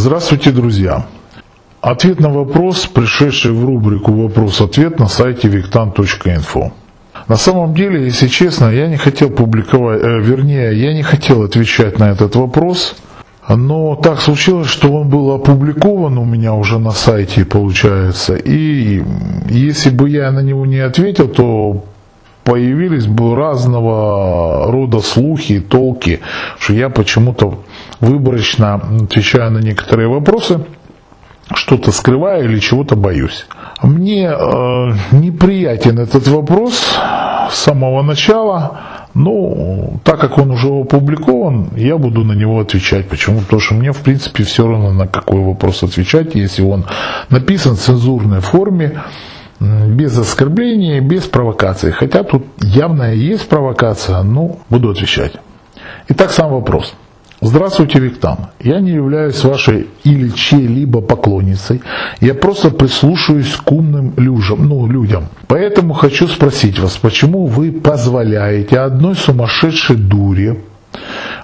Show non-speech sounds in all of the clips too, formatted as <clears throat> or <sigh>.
Здравствуйте, друзья! Ответ на вопрос, пришедший в рубрику «Вопрос-ответ» на сайте виктан.инфо. На самом деле, если честно, я не хотел публиковать, э, вернее, я не хотел отвечать на этот вопрос, но так случилось, что он был опубликован у меня уже на сайте, получается, и если бы я на него не ответил, то появились бы разного рода слухи, толки, что я почему-то выборочно отвечаю на некоторые вопросы, что-то скрываю или чего-то боюсь. Мне э, неприятен этот вопрос с самого начала, но так как он уже опубликован, я буду на него отвечать. Почему? Потому что мне, в принципе, все равно на какой вопрос отвечать, если он написан в цензурной форме, без оскорбления, без провокации. Хотя тут явно есть провокация, но буду отвечать. Итак, сам вопрос. Здравствуйте, Виктан. Я не являюсь вашей или чьей-либо поклонницей. Я просто прислушиваюсь к умным людям, ну, людям. Поэтому хочу спросить вас, почему вы позволяете одной сумасшедшей дуре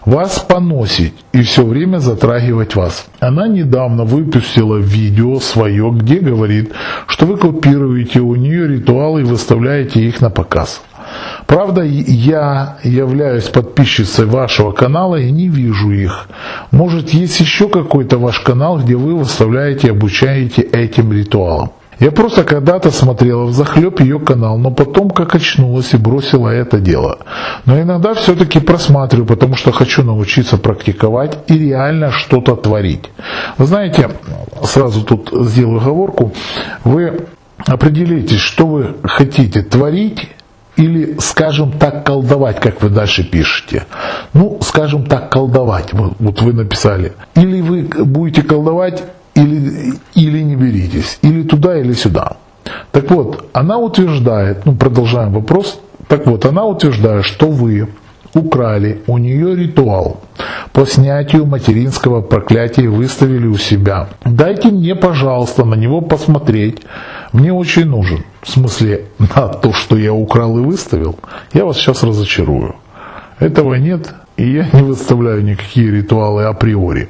вас поносить и все время затрагивать вас. Она недавно выпустила видео свое, где говорит, что вы копируете у нее ритуалы и выставляете их на показ. Правда, я являюсь подписчицей вашего канала и не вижу их. Может, есть еще какой-то ваш канал, где вы выставляете и обучаете этим ритуалам. Я просто когда-то смотрела в захлеб ее канал, но потом как очнулась и бросила это дело. Но иногда все-таки просматриваю, потому что хочу научиться практиковать и реально что-то творить. Вы знаете, сразу тут сделаю оговорку, вы определитесь, что вы хотите творить или, скажем так, колдовать, как вы дальше пишете. Ну, скажем так, колдовать, вот вы написали. Или вы будете колдовать или, или не беритесь, или туда, или сюда. Так вот, она утверждает, ну продолжаем вопрос, так вот, она утверждает, что вы украли у нее ритуал по снятию материнского проклятия выставили у себя. Дайте мне, пожалуйста, на него посмотреть. Мне очень нужен. В смысле, на то, что я украл и выставил, я вас сейчас разочарую. Этого нет, и я не выставляю никакие ритуалы априори.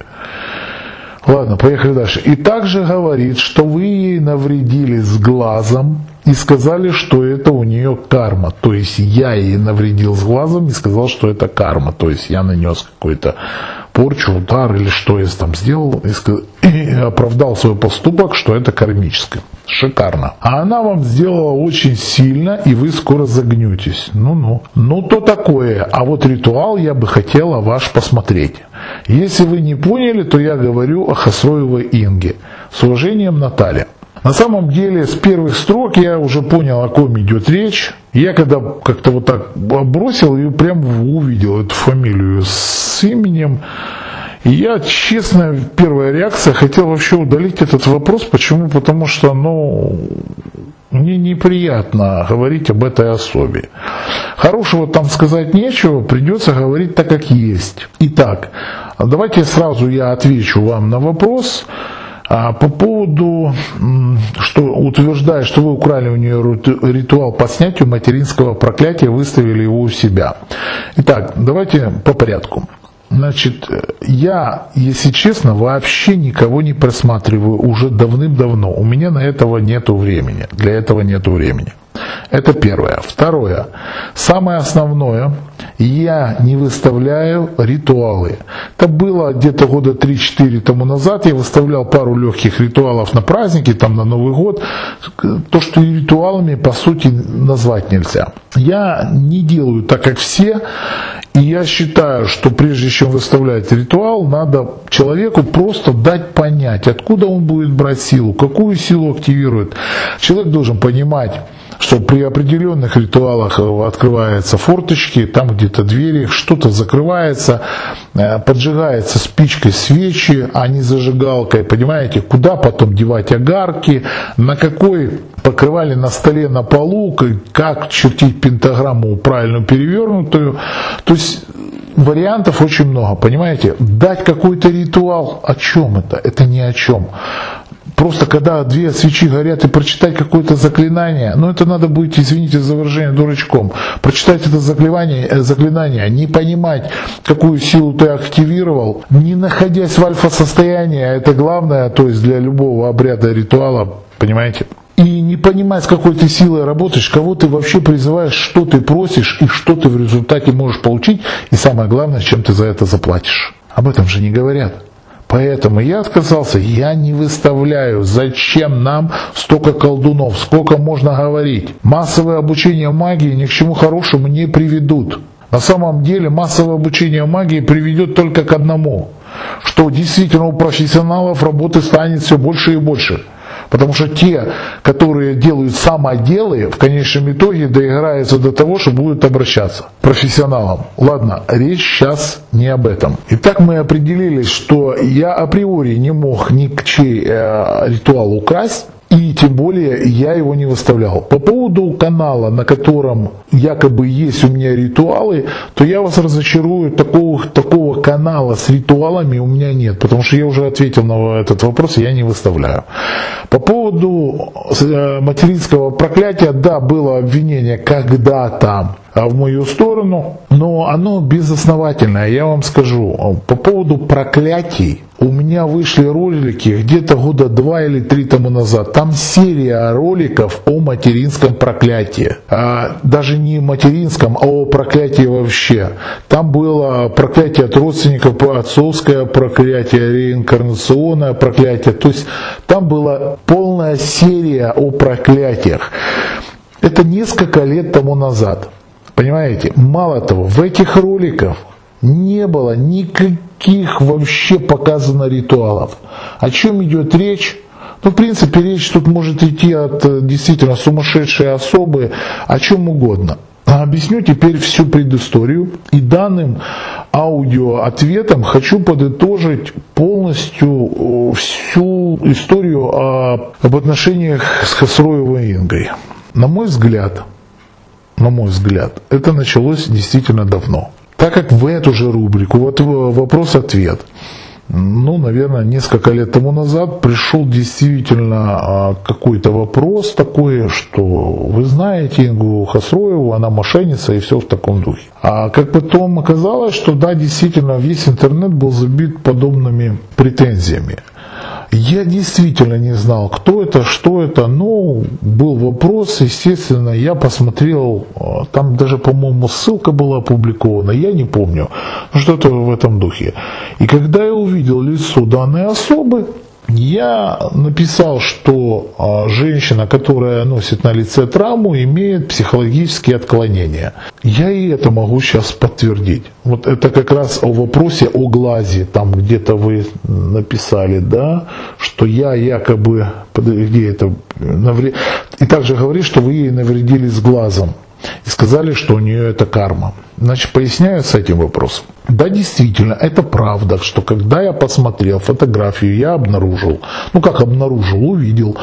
Ладно, поехали дальше. И также говорит, что вы ей навредили с глазом и сказали, что это у нее карма. То есть я ей навредил с глазом и сказал, что это карма. То есть я нанес какой-то порчу, удар или что я там сделал, и оправдал свой поступок, что это кармическое. Шикарно. А она вам сделала очень сильно, и вы скоро загнетесь. Ну-ну. Ну, то такое. А вот ритуал я бы хотела ваш посмотреть. Если вы не поняли, то я говорю о Хасроевой Инге. С уважением, Наталья. На самом деле, с первых строк я уже понял, о ком идет речь. Я когда как-то вот так бросил и прям увидел эту фамилию с именем, я, честно, первая реакция, хотел вообще удалить этот вопрос. Почему? Потому что, ну, мне неприятно говорить об этой особе. Хорошего там сказать нечего, придется говорить так, как есть. Итак, давайте сразу я отвечу вам на вопрос. А по поводу, что утверждает, что вы украли у нее ритуал по снятию материнского проклятия, выставили его у себя. Итак, давайте по порядку. Значит, я, если честно, вообще никого не просматриваю уже давным-давно. У меня на этого нету времени. Для этого нету времени. Это первое. Второе. Самое основное, я не выставляю ритуалы. Это было где-то года 3-4 тому назад. Я выставлял пару легких ритуалов на праздники, там на Новый год. То, что и ритуалами, по сути, назвать нельзя. Я не делаю так, как все. И я считаю, что прежде чем выставлять ритуал, надо человеку просто дать понять, откуда он будет брать силу, какую силу активирует. Человек должен понимать, что при определенных ритуалах открываются форточки, там где-то двери, что-то закрывается, э, поджигается спичкой свечи, а не зажигалкой, понимаете, куда потом девать огарки, на какой покрывали на столе на полу, как чертить пентаграмму правильно перевернутую. То есть вариантов очень много, понимаете? Дать какой-то ритуал, о чем это? Это ни о чем. Просто когда две свечи горят и прочитать какое-то заклинание, ну это надо быть, извините за выражение, дурачком. Прочитать это заклинание, э, заклинание, не понимать, какую силу ты активировал, не находясь в альфа-состоянии, а это главное, то есть для любого обряда ритуала, понимаете? И не понимать, с какой ты силой работаешь, кого ты вообще призываешь, что ты просишь и что ты в результате можешь получить, и самое главное, чем ты за это заплатишь. Об этом же не говорят. Поэтому я отказался, я не выставляю, зачем нам столько колдунов, сколько можно говорить. Массовое обучение магии ни к чему хорошему не приведут. На самом деле массовое обучение магии приведет только к одному, что действительно у профессионалов работы станет все больше и больше. Потому что те, которые делают самоделы, в конечном итоге доиграются до того, что будут обращаться к профессионалам. Ладно, речь сейчас не об этом. Итак, мы определились, что я априори не мог ни к чей э, ритуал украсть, и тем более я его не выставлял. По поводу канала, на котором якобы есть у меня ритуалы, то я вас разочарую, такого, такого канала с ритуалами у меня нет, потому что я уже ответил на этот вопрос, я не выставляю. По поводу э, материнского проклятия, да, было обвинение когда-то в мою сторону, но оно безосновательное, я вам скажу. По поводу проклятий, у меня вышли ролики где-то года два или три тому назад. Там серия роликов о материнском проклятии. А, даже не материнском, а о проклятии вообще. Там было проклятие от родственников, отцовское проклятие, реинкарнационное проклятие. То есть там была полная серия о проклятиях. Это несколько лет тому назад. Понимаете? Мало того, в этих роликах не было никаких вообще показано ритуалов. О чем идет речь? Ну, в принципе, речь тут может идти от э, действительно сумасшедшей особы, о чем угодно. Объясню теперь всю предысторию и данным аудиоответом хочу подытожить полностью всю историю об отношениях с Хасроевой Ингой. На мой взгляд, на мой взгляд, это началось действительно давно. Так как в эту же рубрику, вот вопрос-ответ, ну, наверное, несколько лет тому назад пришел действительно а, какой-то вопрос такой, что вы знаете Ингу Хасроеву, она мошенница и все в таком духе. А как потом оказалось, что да, действительно, весь интернет был забит подобными претензиями. Я действительно не знал, кто это, что это, но был вопрос, естественно, я посмотрел, а, там даже, по-моему, ссылка была опубликована, я не помню, что-то в этом духе. И когда я увидел лицо данной особы, я написал, что а, женщина, которая носит на лице травму, имеет психологические отклонения. Я и это могу сейчас подтвердить. Вот это как раз о вопросе о глазе. Там где-то вы написали, да, что я якобы, где это, и также говорит, что вы ей навредили с глазом. И сказали, что у нее это карма. Значит, поясняю с этим вопросом. Да, действительно, это правда, что когда я посмотрел фотографию, я обнаружил, ну как обнаружил, увидел,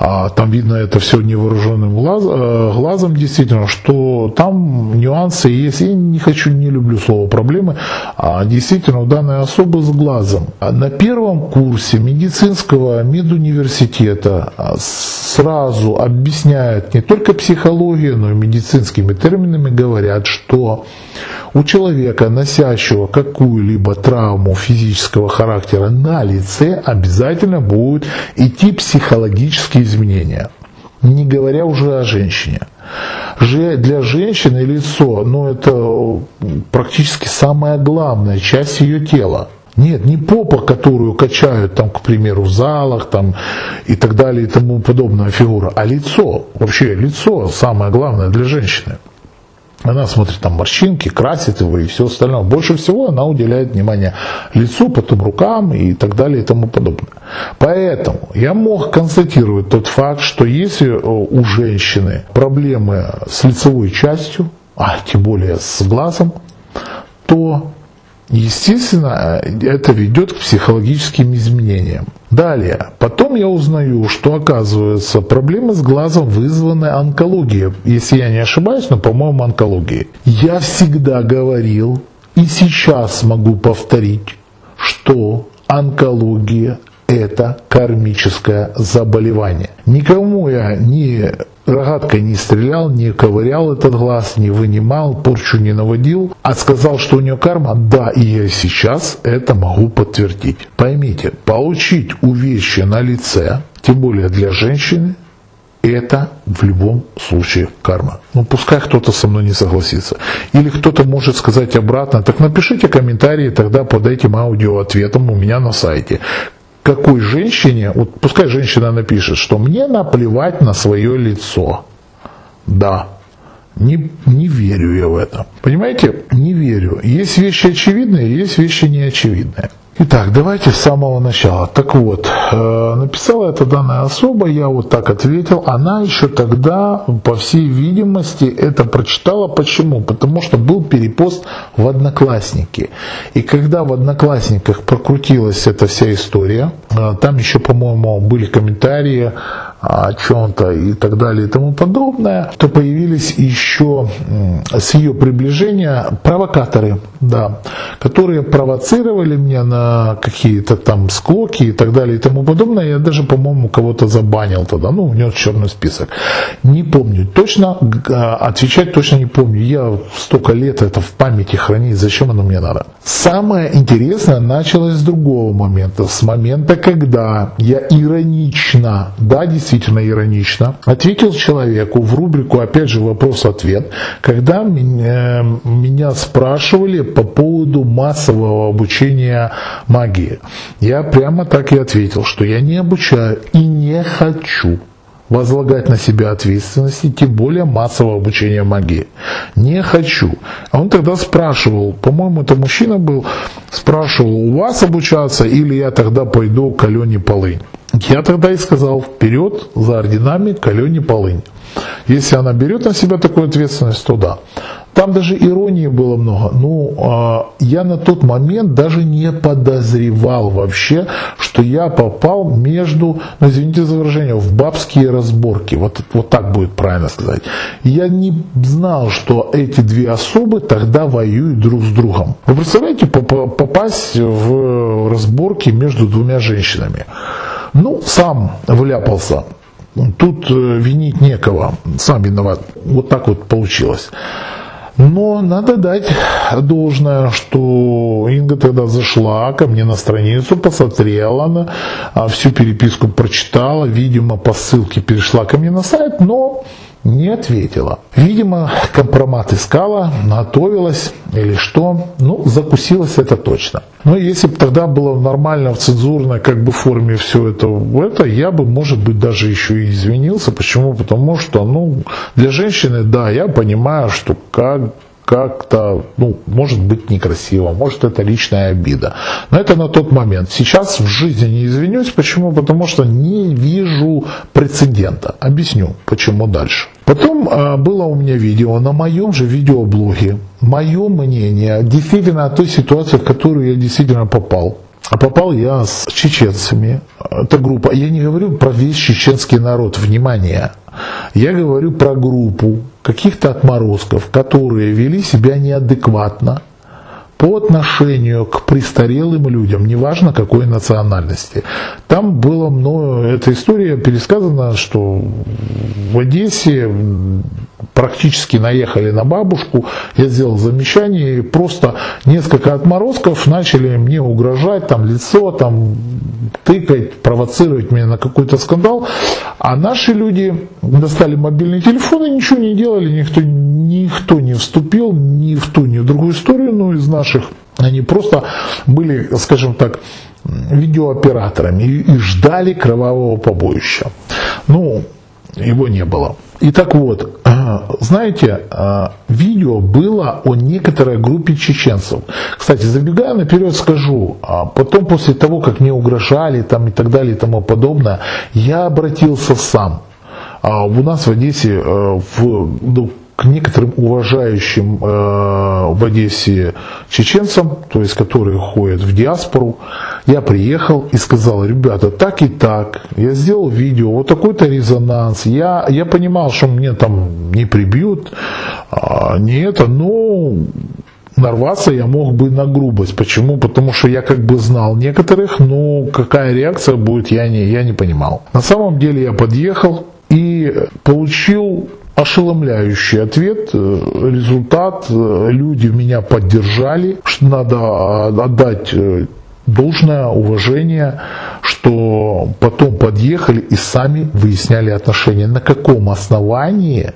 а, там видно это все невооруженным глаз, э, глазом действительно, что там нюансы есть, я не хочу, не люблю слово проблемы, а действительно у данной особы с глазом. На первом курсе медицинского медуниверситета а, сразу объясняют не только психологию, но и медицинскими терминами говорят, что у человека, носящего какую-либо травму физического характера на лице, обязательно будут идти психологические изменения. Не говоря уже о женщине. Для женщины лицо, ну это практически самая главная часть ее тела. Нет, не попа, которую качают, там, к примеру, в залах там, и так далее и тому подобная фигура, а лицо. Вообще лицо самое главное для женщины. Она смотрит там морщинки, красит его и все остальное. Больше всего она уделяет внимание лицу, потом рукам и так далее и тому подобное. Поэтому я мог констатировать тот факт, что если э, у женщины проблемы с лицевой частью, а тем более с глазом, то Естественно, это ведет к психологическим изменениям. Далее, потом я узнаю, что оказывается проблемы с глазом вызваны онкологией. Если я не ошибаюсь, но по-моему онкологией. Я всегда говорил и сейчас могу повторить, что онкология это кармическое заболевание. Никому я не рогаткой не стрелял, не ковырял этот глаз, не вынимал, порчу не наводил, а сказал, что у нее карма, да, и я сейчас это могу подтвердить. Поймите, получить увечье на лице, тем более для женщины, это в любом случае карма. Ну, пускай кто-то со мной не согласится. Или кто-то может сказать обратно, так напишите комментарии тогда под этим аудиоответом у меня на сайте какой женщине, вот пускай женщина напишет, что мне наплевать на свое лицо. Да, не, не верю я в это. Понимаете, не верю. Есть вещи очевидные, есть вещи неочевидные. Итак, давайте с самого начала. Так вот, э, написала это данная особа, я вот так ответил. Она еще тогда, по всей видимости, это прочитала. Почему? Потому что был перепост в Одноклассники. И когда в Одноклассниках прокрутилась эта вся история, э, там еще, по-моему, были комментарии о чем-то и так далее и тому подобное, то появились еще с ее приближения провокаторы, да, которые провоцировали меня на какие-то там склоки и так далее и тому подобное. Я даже, по-моему, кого-то забанил тогда, ну, внес черный список. Не помню точно, а, отвечать точно не помню. Я столько лет это в памяти хранить, зачем оно мне надо? Самое интересное началось с другого момента, с момента, когда я иронично, да, действительно, действительно иронично, ответил человеку в рубрику, опять же, вопрос-ответ, когда меня, меня спрашивали по поводу массового обучения магии. Я прямо так и ответил, что я не обучаю и не хочу возлагать на себя ответственности, тем более массового обучения магии. Не хочу. А он тогда спрашивал, по-моему, это мужчина был, спрашивал, у вас обучаться или я тогда пойду к Алене Полынь. Я тогда и сказал, вперед за орденами к Алене Полынь. Если она берет на себя такую ответственность, то да. Там даже иронии было много. Ну, а, я на тот момент даже не подозревал вообще, что я попал между, ну, извините за выражение, в бабские разборки. Вот, вот так будет правильно сказать. Я не знал, что эти две особы тогда воюют друг с другом. Вы представляете, попасть в разборки между двумя женщинами? Ну, сам вляпался. Тут э, винить некого, сам виноват. Вот так вот получилось. Но надо дать должное, что Инга тогда зашла ко мне на страницу, посмотрела на а, всю переписку, прочитала, видимо, по ссылке перешла ко мне на сайт, но не ответила. Видимо, компромат искала, готовилась или что. Ну, закусилась это точно. Но если бы тогда было нормально в цензурной как бы форме все это, это, я бы, может быть, даже еще и извинился. Почему? Потому что, ну, для женщины, да, я понимаю, что как как-то, ну, может быть некрасиво, может это личная обида. Но это на тот момент. Сейчас в жизни не извинюсь. Почему? Потому что не вижу прецедента. Объясню, почему дальше. Потом а, было у меня видео на моем же видеоблоге. Мое мнение действительно о той ситуации, в которую я действительно попал. А попал я с чеченцами. Это группа. Я не говорю про весь чеченский народ. Внимание. Я говорю про группу каких-то отморозков, которые вели себя неадекватно по отношению к престарелым людям, неважно какой национальности. Там было много, эта история пересказана, что в Одессе практически наехали на бабушку, я сделал замечание, и просто несколько отморозков начали мне угрожать, там лицо, там тыкать, провоцировать меня на какой-то скандал, а наши люди достали мобильные телефоны, ничего не делали, никто, никто не вступил ни в ту, ни в другую историю, но из наших они просто были, скажем так, видеооператорами и, и ждали кровавого побоища. Ну, его не было. И так вот, а, <clears throat> знаете, а, видео было о некоторой группе чеченцев. Кстати, забегая наперед скажу, а потом после того, как мне угрожали там и так далее и тому подобное, я обратился сам. У нас в Одессе в, ну, к некоторым уважающим э, в Одессе чеченцам, то есть которые ходят в диаспору, я приехал и сказал, ребята, так и так, я сделал видео, вот такой-то резонанс, я, я понимал, что мне там не прибьют, а, не это, но нарваться я мог бы на грубость. Почему? Потому что я как бы знал некоторых, но какая реакция будет, я не, я не понимал. На самом деле я подъехал и получил ошеломляющий ответ, э, результат. Э, люди меня поддержали, что надо а, отдать э, должное уважение, что потом подъехали и сами выясняли отношения. На каком основании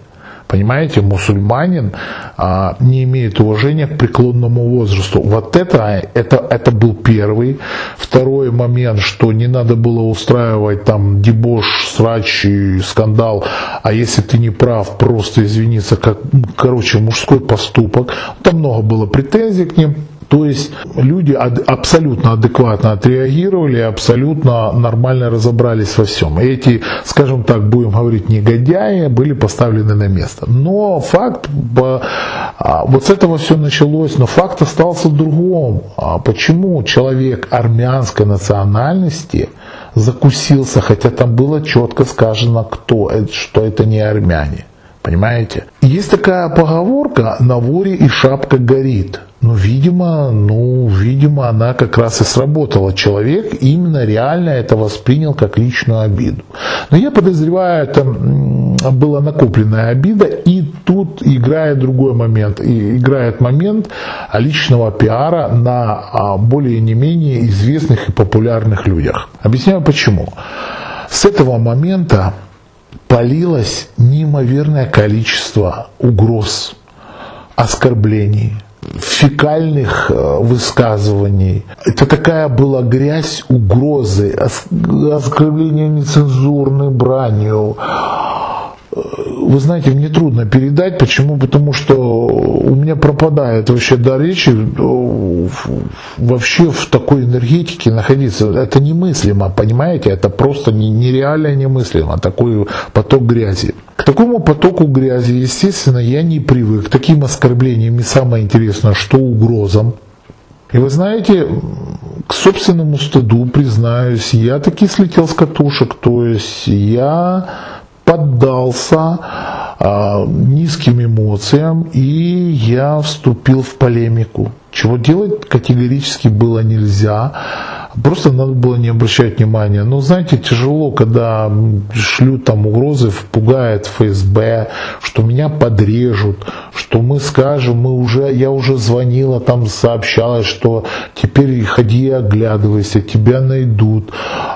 Понимаете, мусульманин а, не имеет уважения к преклонному возрасту. Вот это, это, это был первый. Второй момент, что не надо было устраивать там дебош, срач и скандал, а если ты не прав, просто извиниться, как, короче, мужской поступок. Там много было претензий к ним. То есть люди абсолютно адекватно отреагировали, абсолютно нормально разобрались во всем. Эти, скажем так, будем говорить, негодяи были поставлены на место. Но факт, а, вот с этого все началось, но факт остался другом. А почему человек армянской национальности закусился, хотя там было четко сказано, кто, что это не армяне. Понимаете? Есть такая поговорка «на воре и шапка горит». Ну, видимо, ну, видимо, она как раз и сработала. Человек именно реально это воспринял как личную обиду. Но я подозреваю, это была накопленная обида, и тут играет другой момент. И играет момент личного пиара на а, более не менее известных и популярных людях. Объясняю почему. С этого момента полилось неимоверное количество угроз, оскорблений, фекальных э, высказываний. Это такая была грязь угрозы, оскорбления нецензурной бранью, вы знаете, мне трудно передать. Почему? Потому что у меня пропадает вообще до речи э, вообще в такой энергетике находиться. Это немыслимо, понимаете? Это просто нереально немыслимо. Такой поток грязи. К такому потоку грязи, естественно, я не привык. К таким оскорблениям и самое интересное, что угрозам. И вы знаете, к собственному стыду признаюсь, я таки слетел с катушек. То есть я поддался а, низким эмоциям, и я вступил в полемику. Чего делать категорически было нельзя. Просто надо было не обращать внимания. Но знаете, тяжело, когда шлют там угрозы, пугает ФСБ, что меня подрежут, что мы скажем, мы уже, я уже звонила, там сообщалось, что теперь ходи оглядывайся, тебя найдут.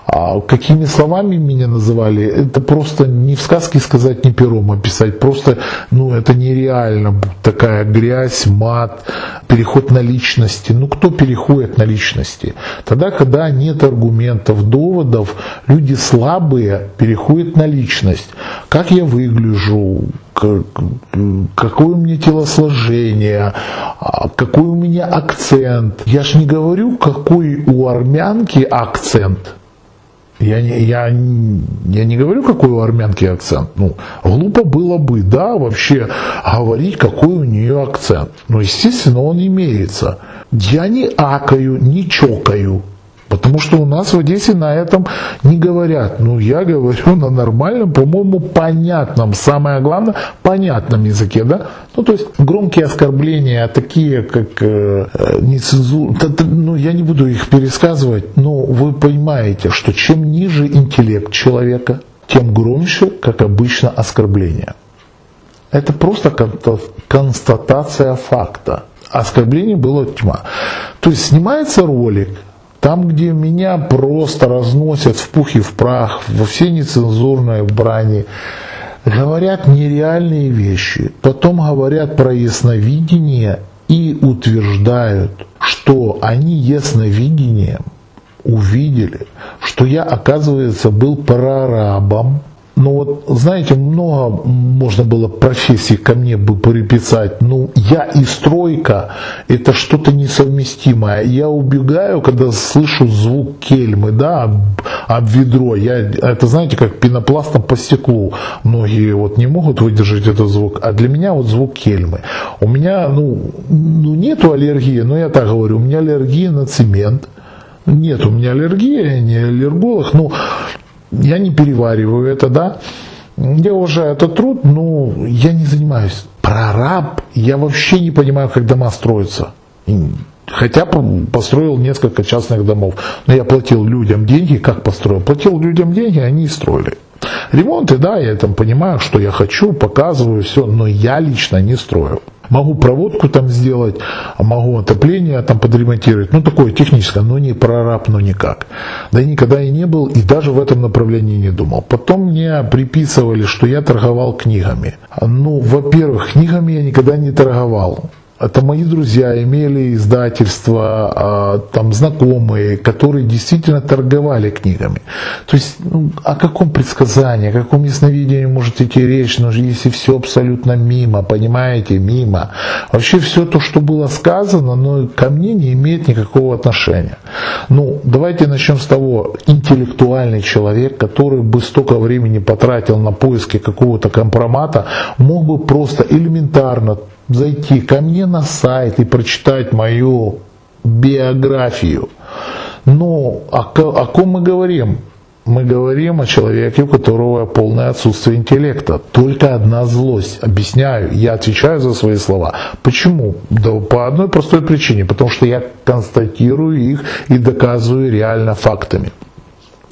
А какими словами меня называли, это просто не в сказке сказать, не пером описать. Просто, ну, это нереально. Такая грязь, мат, переход на личности. Ну, кто переходит на личности? Тогда, когда нет аргументов, доводов, люди слабые переходят на личность. Как я выгляжу, какое у меня телосложение, а, какой у меня акцент. Я ж не говорю, какой у армянки акцент. Я не, я, я не говорю, какой у армянки акцент. Ну, глупо было бы, да, вообще говорить, какой у нее акцент. Но, естественно, он имеется. Я не акаю, не чокаю. Потому что у нас в Одессе на этом не говорят. Ну, я говорю на нормальном, по-моему, понятном, самое главное, понятном языке, да? Ну, то есть громкие оскорбления, такие, как э, нецензур... Ну, я не буду их пересказывать, но вы понимаете, что чем ниже интеллект человека, тем громче, как обычно, оскорбление. Это просто констатация факта. Оскорблений было тьма. То есть снимается ролик, там, где меня просто разносят в пух и в прах, во все нецензурные брани, говорят нереальные вещи, потом говорят про ясновидение и утверждают, что они ясновидением увидели, что я, оказывается, был прорабом, ну вот, знаете, много можно было профессий ко мне бы приписать. Ну, я и стройка – это что-то несовместимое. Я убегаю, когда слышу звук кельмы, да, об, об ведро. Я, это, знаете, как пенопластом по стеклу. Многие вот не могут выдержать этот звук. А для меня вот звук кельмы. У меня, ну, ну нету аллергии, но я так говорю, у меня аллергия на цемент. Нет, у меня аллергия, я не аллерголог, но я не перевариваю это, да. Я уважаю этот труд, но я не занимаюсь. Прораб, я вообще не понимаю, как дома строятся. Хотя построил несколько частных домов. Но я платил людям деньги, как построил? Платил людям деньги, они и строили. Ремонты, да, я там понимаю, что я хочу, показываю все, но я лично не строю. Могу проводку там сделать, могу отопление там подремонтировать. Ну, такое техническое, но не прораб, но никак. Да и никогда и не был, и даже в этом направлении не думал. Потом мне приписывали, что я торговал книгами. Ну, во-первых, книгами я никогда не торговал это мои друзья имели издательства, а, там знакомые, которые действительно торговали книгами. То есть ну, о каком предсказании, о каком ясновидении может идти речь, но если все абсолютно мимо, понимаете, мимо. Вообще все то, что было сказано, но ко мне не имеет никакого отношения. Ну, давайте начнем с того, интеллектуальный человек, который бы столько времени потратил на поиски какого-то компромата, мог бы просто элементарно зайти ко мне на сайт и прочитать мою биографию. Но о, о ком мы говорим? Мы говорим о человеке, у которого полное отсутствие интеллекта. Только одна злость. Объясняю, я отвечаю за свои слова. Почему? Да по одной простой причине. Потому что я констатирую их и доказываю реально фактами.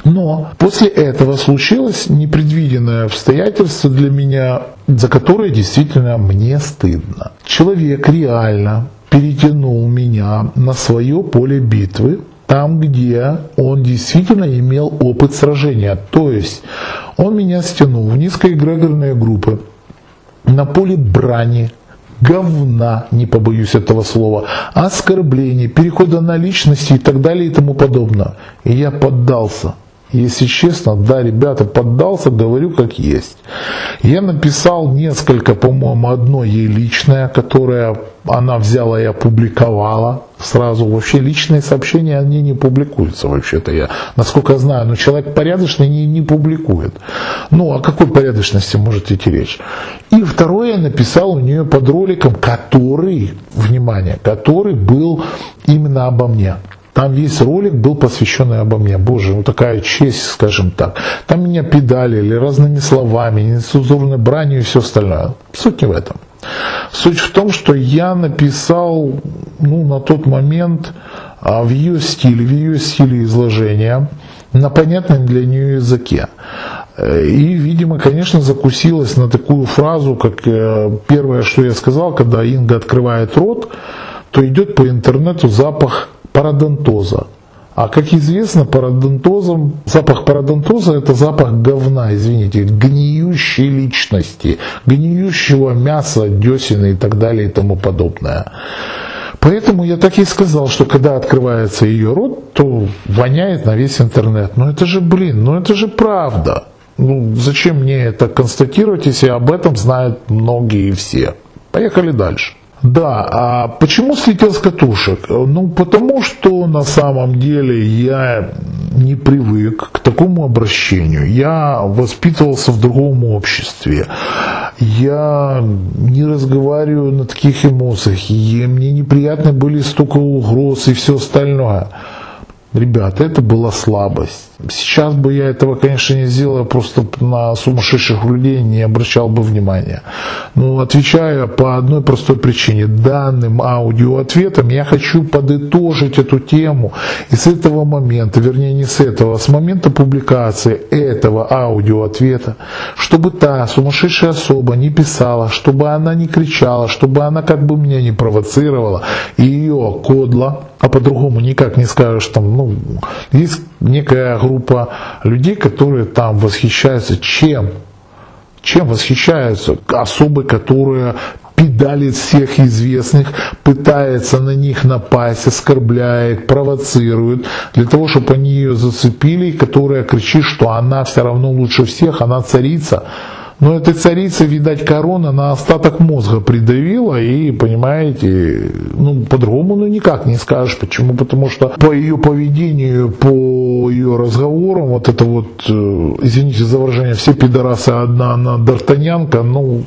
Но после этого случилось непредвиденное обстоятельство для меня, за которое действительно мне стыдно. Человек реально перетянул меня на свое поле битвы, там, где он действительно имел опыт сражения. То есть он меня стянул в низкоэгрегорные группы на поле брани, говна, не побоюсь этого слова, оскорблений, перехода на личности и так далее и тому подобное. И я поддался. Если честно, да, ребята, поддался, говорю как есть. Я написал несколько, по-моему, одно ей личное, которое она взяла и опубликовала сразу. Вообще личные сообщения, они не публикуются вообще-то я, насколько знаю. Но человек порядочный не, не публикует. Ну, о какой порядочности может идти речь? И второе я написал у нее под роликом, который, внимание, который был именно обо мне. Там весь ролик был посвященный обо мне. Боже, ну такая честь, скажем так. Там меня педалили разными словами, нецензурной бранью и все остальное. Суть не в этом. Суть в том, что я написал ну, на тот момент а, в ее стиле, в ее стиле изложения, на понятном для нее языке. И, видимо, конечно, закусилась на такую фразу, как э, первое, что я сказал, когда Инга открывает рот, то идет по интернету запах парадонтоза. А как известно, парадонтозом, запах парадонтоза – это запах говна, извините, гниющей личности, гниющего мяса, десины и так далее и тому подобное. Поэтому я так и сказал, что когда открывается ее рот, то воняет на весь интернет. Но это же, блин, ну это же правда. Ну, зачем мне это констатировать, если об этом знают многие и все? Поехали дальше. Да, а почему слетел с катушек? Ну, потому что на самом деле я не привык к такому обращению. Я воспитывался в другом обществе. Я не разговариваю на таких эмоциях. И мне неприятны были столько угроз и все остальное. Ребята, это была слабость. Сейчас бы я этого, конечно, не сделал, просто на сумасшедших людей не обращал бы внимания. Но отвечаю по одной простой причине. Данным аудиоответом я хочу подытожить эту тему. И с этого момента, вернее не с этого, а с момента публикации этого аудиоответа, чтобы та сумасшедшая особа не писала, чтобы она не кричала, чтобы она как бы меня не провоцировала, и ее кодла а по-другому никак не скажешь, там, ну, есть некая группа людей, которые там восхищаются чем? Чем восхищаются? Особы, которые педалит всех известных, пытается на них напасть, оскорбляет, провоцирует, для того, чтобы они ее зацепили, которая кричит, что она все равно лучше всех, она царица. Но этой царице, видать, корона на остаток мозга придавила, и, понимаете, ну, по-другому ну, никак не скажешь. Почему? Потому что по ее поведению, по ее разговорам, вот это вот, э, извините за выражение, все пидорасы, одна она д'Артаньянка, ну,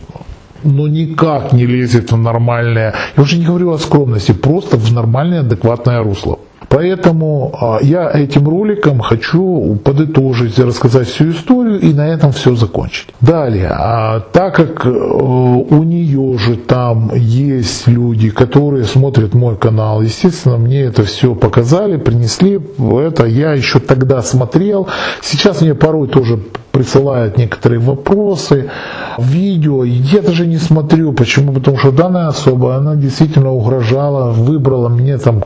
ну никак не лезет в нормальное, я уже не говорю о скромности, просто в нормальное адекватное русло. Поэтому а, я этим роликом хочу подытожить, рассказать всю историю и на этом все закончить. Далее, а так как э, у нее же там есть люди, которые смотрят мой канал, естественно, мне это все показали, принесли, это я еще тогда смотрел. Сейчас мне порой тоже присылают некоторые вопросы, видео. Я даже не смотрю. Почему? Потому что данная особа, она действительно угрожала, выбрала мне там,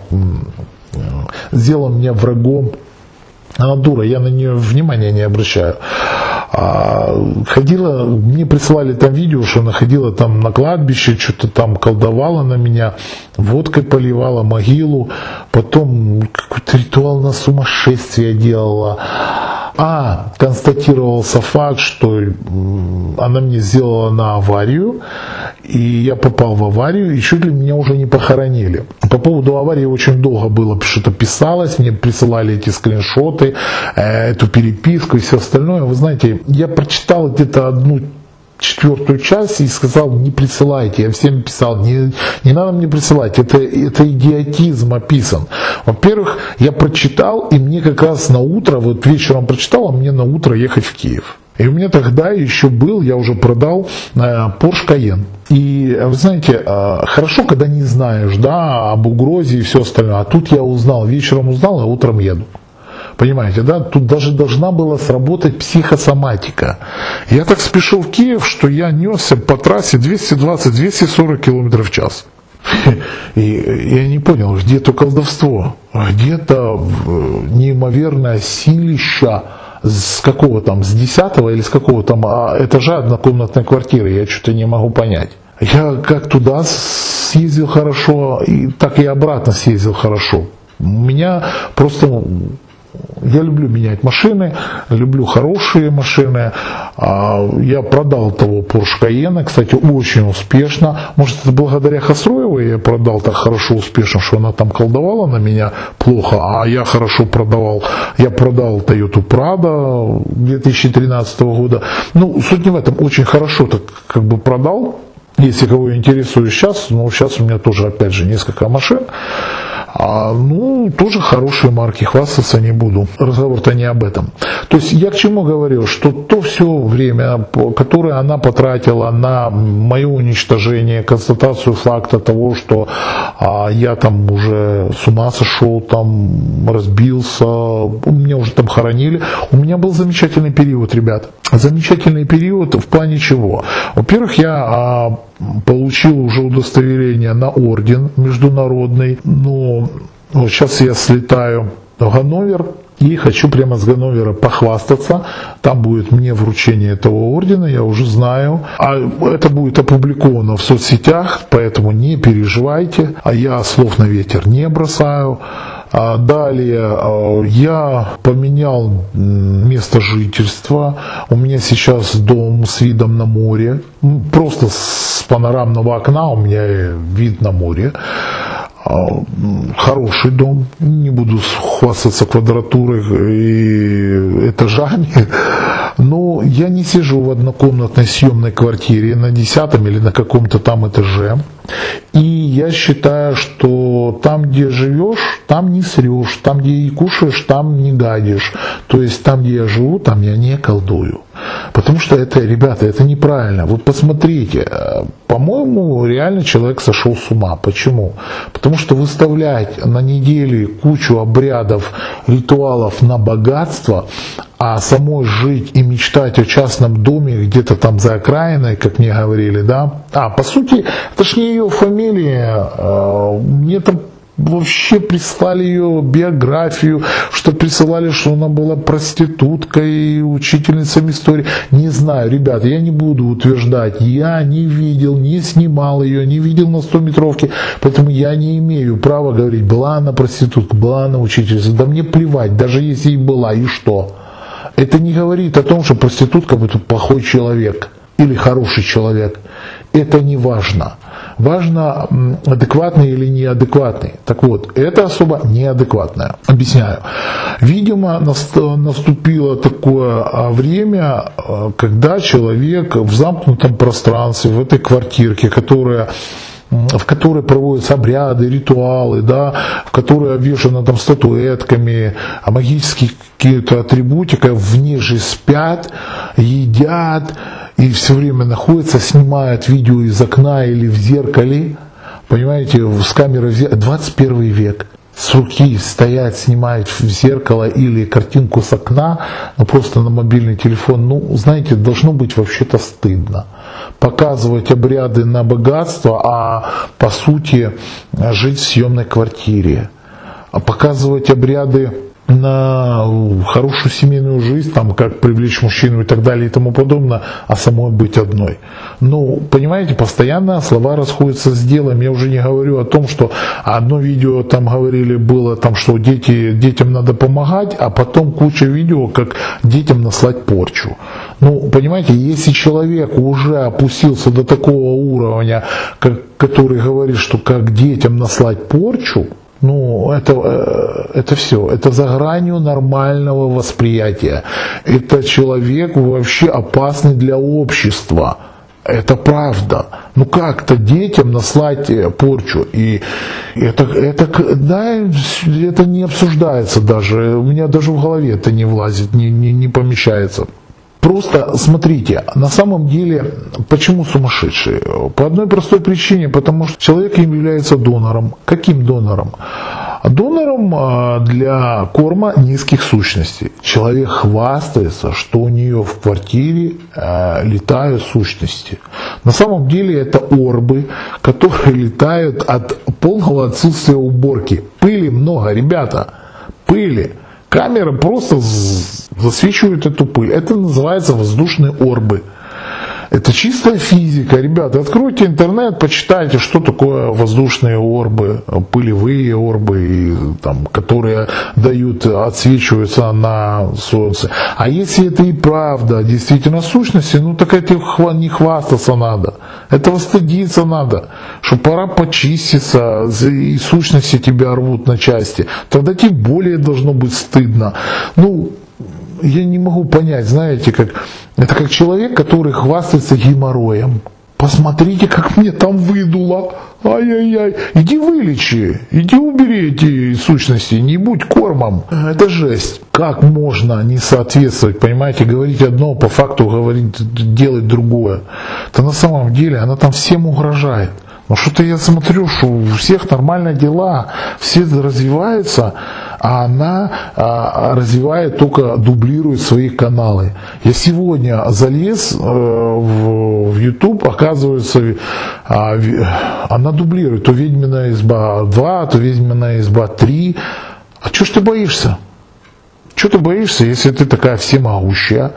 сделала меня врагом. Она дура, я на нее внимания не обращаю. А, ходила, мне присылали там видео, что она ходила там на кладбище, что-то там колдовала на меня, водкой поливала могилу, потом какой-то ритуал на сумасшествие делала. А, констатировался факт, что она мне сделала на аварию, и я попал в аварию, и чуть ли меня уже не похоронили. По поводу аварии очень долго было, что-то писалось, мне присылали эти скриншоты, э, эту переписку и все остальное. Вы знаете, я прочитал где-то одну четвертую часть и сказал, не присылайте. Я всем писал, не, не надо мне присылать, это, это идиотизм описан. Во-первых, я прочитал, и мне как раз на утро, вот вечером прочитал, а мне на утро ехать в Киев. И у меня тогда еще был, я уже продал э, Porsche Cayenne. И вы знаете, э, хорошо, когда не знаешь, да, об угрозе и все остальное. А тут я узнал, вечером узнал, а утром еду. Понимаете, да? Тут даже должна была сработать психосоматика. Я так спешил в Киев, что я несся по трассе 220-240 км в час. <laughs> И я не понял, где то колдовство, где-то неимоверное силища с какого там, с десятого или с какого там а, этажа однокомнатной квартиры, я что-то не могу понять. Я как туда съездил хорошо, и так и обратно съездил хорошо. У меня просто я люблю менять машины, люблю хорошие машины. А, я продал того Porsche Cayenne, кстати, очень успешно. Может, это благодаря Хасроевой я продал так хорошо, успешно, что она там колдовала на меня плохо, а я хорошо продавал. Я продал Toyota Prado 2013 года. Ну, суть не в этом, очень хорошо так как бы продал. Если кого интересует сейчас, ну, сейчас у меня тоже, опять же, несколько машин. А, ну, тоже хорошие марки, хвастаться не буду. Разговор-то не об этом. То есть я к чему говорил, что то все время, которое она потратила на мое уничтожение, констатацию факта того, что а, я там уже с ума сошел, там разбился, меня уже там хоронили, у меня был замечательный период, ребят. Замечательный период в плане чего? Во-первых, я а, получил уже удостоверение на орден международный, но вот сейчас я слетаю в Ганновер, и хочу прямо с Ганновера похвастаться. Там будет мне вручение этого ордена, я уже знаю. А это будет опубликовано в соцсетях, поэтому не переживайте. А я слов на ветер не бросаю. А далее а, я поменял место жительства. У меня сейчас дом с видом на море. Просто с панорамного окна у меня вид на море. А, хороший дом, не буду хвастаться квадратурой и этажами, <laughs> но я не сижу в однокомнатной съемной квартире на десятом или на каком-то там этаже. И я считаю, что там, где живешь, там не срешь, там, где и кушаешь, там не гадишь. То есть там, где я живу, там я не колдую. Потому что это, ребята, это неправильно. Вот посмотрите, по-моему, реально человек сошел с ума. Почему? Потому что выставлять на неделе кучу обрядов, ритуалов на богатство, а самой жить и мечтать о частном доме где-то там за окраиной, как мне говорили, да. А, по сути, это ж не ее фамилия. А, мне там вообще прислали ее биографию, что присылали, что она была проституткой, учительницей истории. Не знаю, ребята, я не буду утверждать, я не видел, не снимал ее, не видел на 100 метровке, поэтому я не имею права говорить, была она проститутка, была она учительница. Да мне плевать, даже если и была, и что? Это не говорит о том, что проститутка это плохой человек или хороший человек. Это не важно. Важно, адекватный или неадекватный. Так вот, это особо неадекватная. Объясняю. Видимо, наступило такое а, время, а, когда человек в замкнутом пространстве, в этой квартирке, которая в которой проводятся обряды, ритуалы, да, в которой обвешаны там статуэтками, а магические какие-то атрибутика, в ней же спят, едят и все время находятся, снимают видео из окна или в зеркале, понимаете, с камеры 21 век с руки стоять, снимать в зеркало или картинку с окна, ну просто на мобильный телефон, ну, знаете, должно быть вообще-то стыдно. Показывать обряды на богатство, а по сути жить в съемной квартире. А показывать обряды на хорошую семейную жизнь, там, как привлечь мужчину и так далее и тому подобное, а самой быть одной. Ну, понимаете, постоянно слова расходятся с делом. Я уже не говорю о том, что одно видео там говорили было, там, что дети, детям надо помогать, а потом куча видео, как детям наслать порчу. Ну, понимаете, если человек уже опустился до такого уровня, как, который говорит, что как детям наслать порчу, ну, это, э, это все. Это за гранью нормального восприятия. Это человек вообще опасный для общества. Это правда. Ну как-то детям наслать э, порчу. И это, это, да, это не обсуждается даже. У меня даже в голове это не влазит, не, не, не помещается. Просто смотрите, на самом деле, почему сумасшедшие? По одной простой причине, потому что человек им является донором. Каким донором? Донором а, для корма низких сущностей. Человек хвастается, что у нее в квартире а, летают сущности. На самом деле это орбы, которые летают от полного отсутствия уборки. Пыли много, ребята, пыли. Камера просто засвечивает эту пыль. Это называется воздушные орбы. Это чистая физика. Ребята, откройте интернет, почитайте, что такое воздушные орбы, пылевые орбы, там, которые дают, отсвечиваются на Солнце. А если это и правда действительно сущности, ну так это не хвастаться надо. Этого стыдиться надо, что пора почиститься, и сущности тебя рвут на части. Тогда тем более должно быть стыдно. Ну, я не могу понять, знаете, как это как человек, который хвастается геморроем. Посмотрите, как мне там выдуло. Ай-яй-яй. Иди вылечи, иди убери эти сущности, не будь кормом. Это жесть. Как можно не соответствовать, понимаете, говорить одно, по факту говорить, делать другое. То на самом деле она там всем угрожает. Но что-то я смотрю, что у всех нормальные дела, все развиваются, а она а, развивает только, дублирует свои каналы. Я сегодня залез э, в, в YouTube, оказывается, а, она дублирует то «Ведьмина изба 2», то «Ведьмина изба 3». А что ж ты боишься? Что ты боишься, если ты такая всемогущая?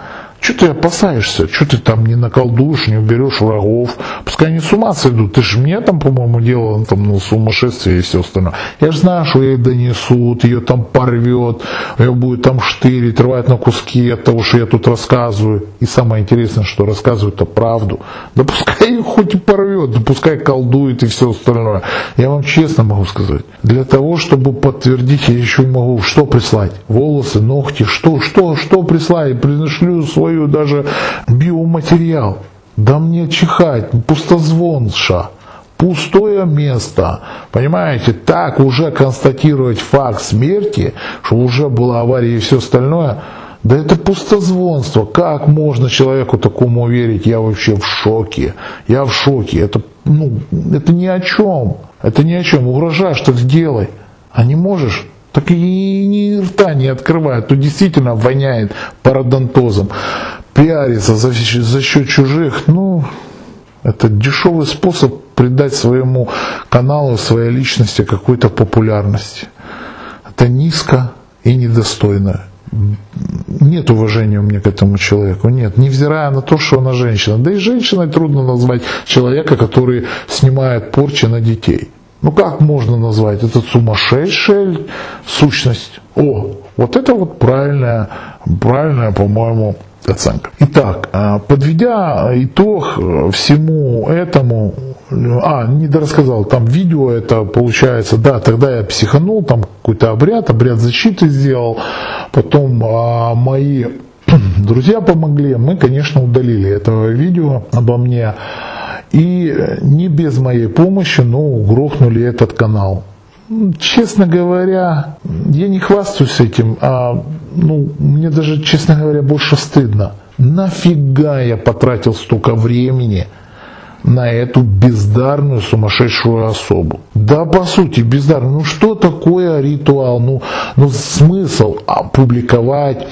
Что ты опасаешься? Что ты там не наколдуешь, не уберешь врагов? Пускай они с ума сойдут. Ты же мне там, по-моему, делал там, ну, сумасшествие и все остальное. Я же знаю, что ей донесут, ее там порвет, ее будет там штырить, рвать на куски от того, что я тут рассказываю. И самое интересное, что рассказывают-то правду. Да пускай ее хоть и порвет, да пускай колдует и все остальное. Я вам честно могу сказать. Для того, чтобы подтвердить, я еще могу что прислать? Волосы, ногти, что, что, что прислать? Приношлю свой свою даже биоматериал. Да мне чихать, пустозвонша, пустое место. Понимаете, так уже констатировать факт смерти, что уже была авария и все остальное, да это пустозвонство. Как можно человеку такому верить? Я вообще в шоке. Я в шоке. Это, ну, это ни о чем. Это ни о чем. Угрожаешь, так сделай. А не можешь? Так и ни рта не открывает, то действительно воняет пародонтозом. Пиариться за, за счет чужих, ну, это дешевый способ придать своему каналу, своей личности какой-то популярности. Это низко и недостойно. Нет уважения у меня к этому человеку, нет, невзирая на то, что она женщина. Да и женщиной трудно назвать человека, который снимает порчи на детей. Ну как можно назвать? Это сумасшедшая сущность. О, вот это вот правильная, правильная, по-моему, оценка. Итак, а, подведя итог э, всему этому, а, не дорассказал, там видео это получается, да, тогда я психанул, там какой-то обряд, обряд защиты сделал, потом а, мои <clears throat> друзья помогли, мы, конечно, удалили это видео обо мне, И не без моей помощи, но грохнули этот канал. Честно говоря, я не хвастаюсь этим, а ну, мне даже, честно говоря, больше стыдно. Нафига я потратил столько времени на эту бездарную сумасшедшую особу. Да, по сути, бездарную. Ну что такое ритуал? Ну, ну смысл опубликовать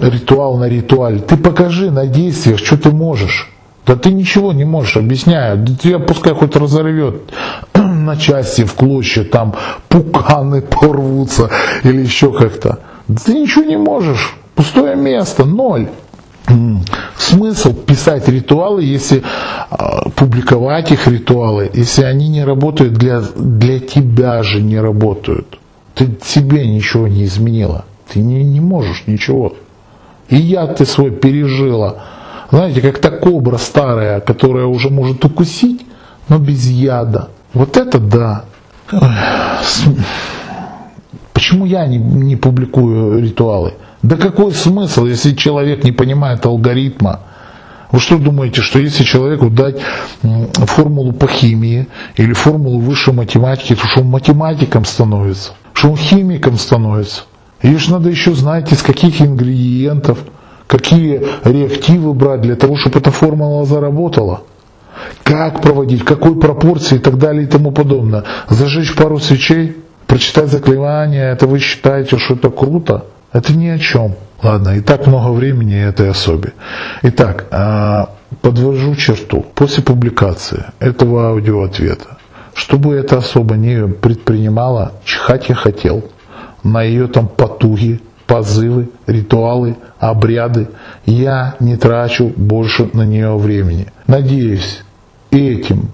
ритуал на ритуале. Ты покажи на действиях, что ты можешь. Да ты ничего не можешь, объясняю. Да тебя пускай хоть разорвет <clears throat> на части, в клочья, там пуканы порвутся или еще как-то. Да ты ничего не можешь. Пустое место, ноль. Смысл писать ритуалы, если э, публиковать их ритуалы, если они не работают для, для тебя же не работают. Ты себе ничего не изменила. Ты не, не можешь ничего. И я ты свой пережила. Знаете, как та кобра старая, которая уже может укусить, но без яда. Вот это да. Почему я не, не публикую ритуалы? Да какой смысл, если человек не понимает алгоритма? Вы что думаете, что если человеку дать формулу по химии или формулу высшей математики, то что он математиком становится, что он химиком становится? Ее же надо еще знать, из каких ингредиентов, какие реактивы брать для того, чтобы эта формула заработала. Как проводить, какой пропорции и так далее и тому подобное. Зажечь пару свечей, прочитать заклинание, это вы считаете, что это круто? Это ни о чем. Ладно, и так много времени этой особе. Итак, а, подвожу черту. После публикации этого аудиоответа, чтобы эта особа не предпринимала, чихать я хотел на ее там потуги, позывы, ритуалы, обряды. Я не трачу больше на нее времени. Надеюсь, этим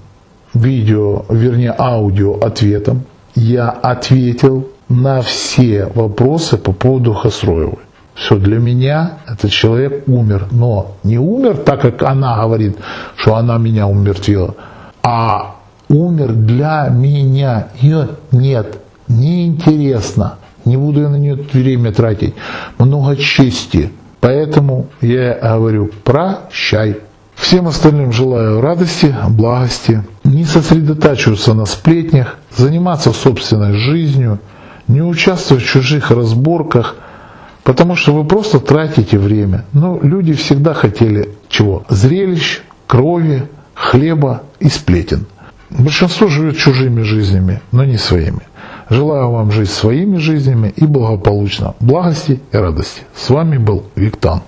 видео, вернее аудио ответом я ответил на все вопросы по поводу Хасроевой. Все, для меня этот человек умер. Но не умер так, как она говорит, что она меня умертвила, а умер для меня. Ее нет, неинтересно. Не буду я на нее время тратить. Много чести. Поэтому я говорю, прощай. Всем остальным желаю радости, благости, не сосредотачиваться на сплетнях, заниматься собственной жизнью, не участвовать в чужих разборках, потому что вы просто тратите время. Но люди всегда хотели чего? Зрелищ, крови, хлеба и сплетен. Большинство живет чужими жизнями, но не своими. Желаю вам жить своими жизнями и благополучно. Благости и радости. С вами был Виктан.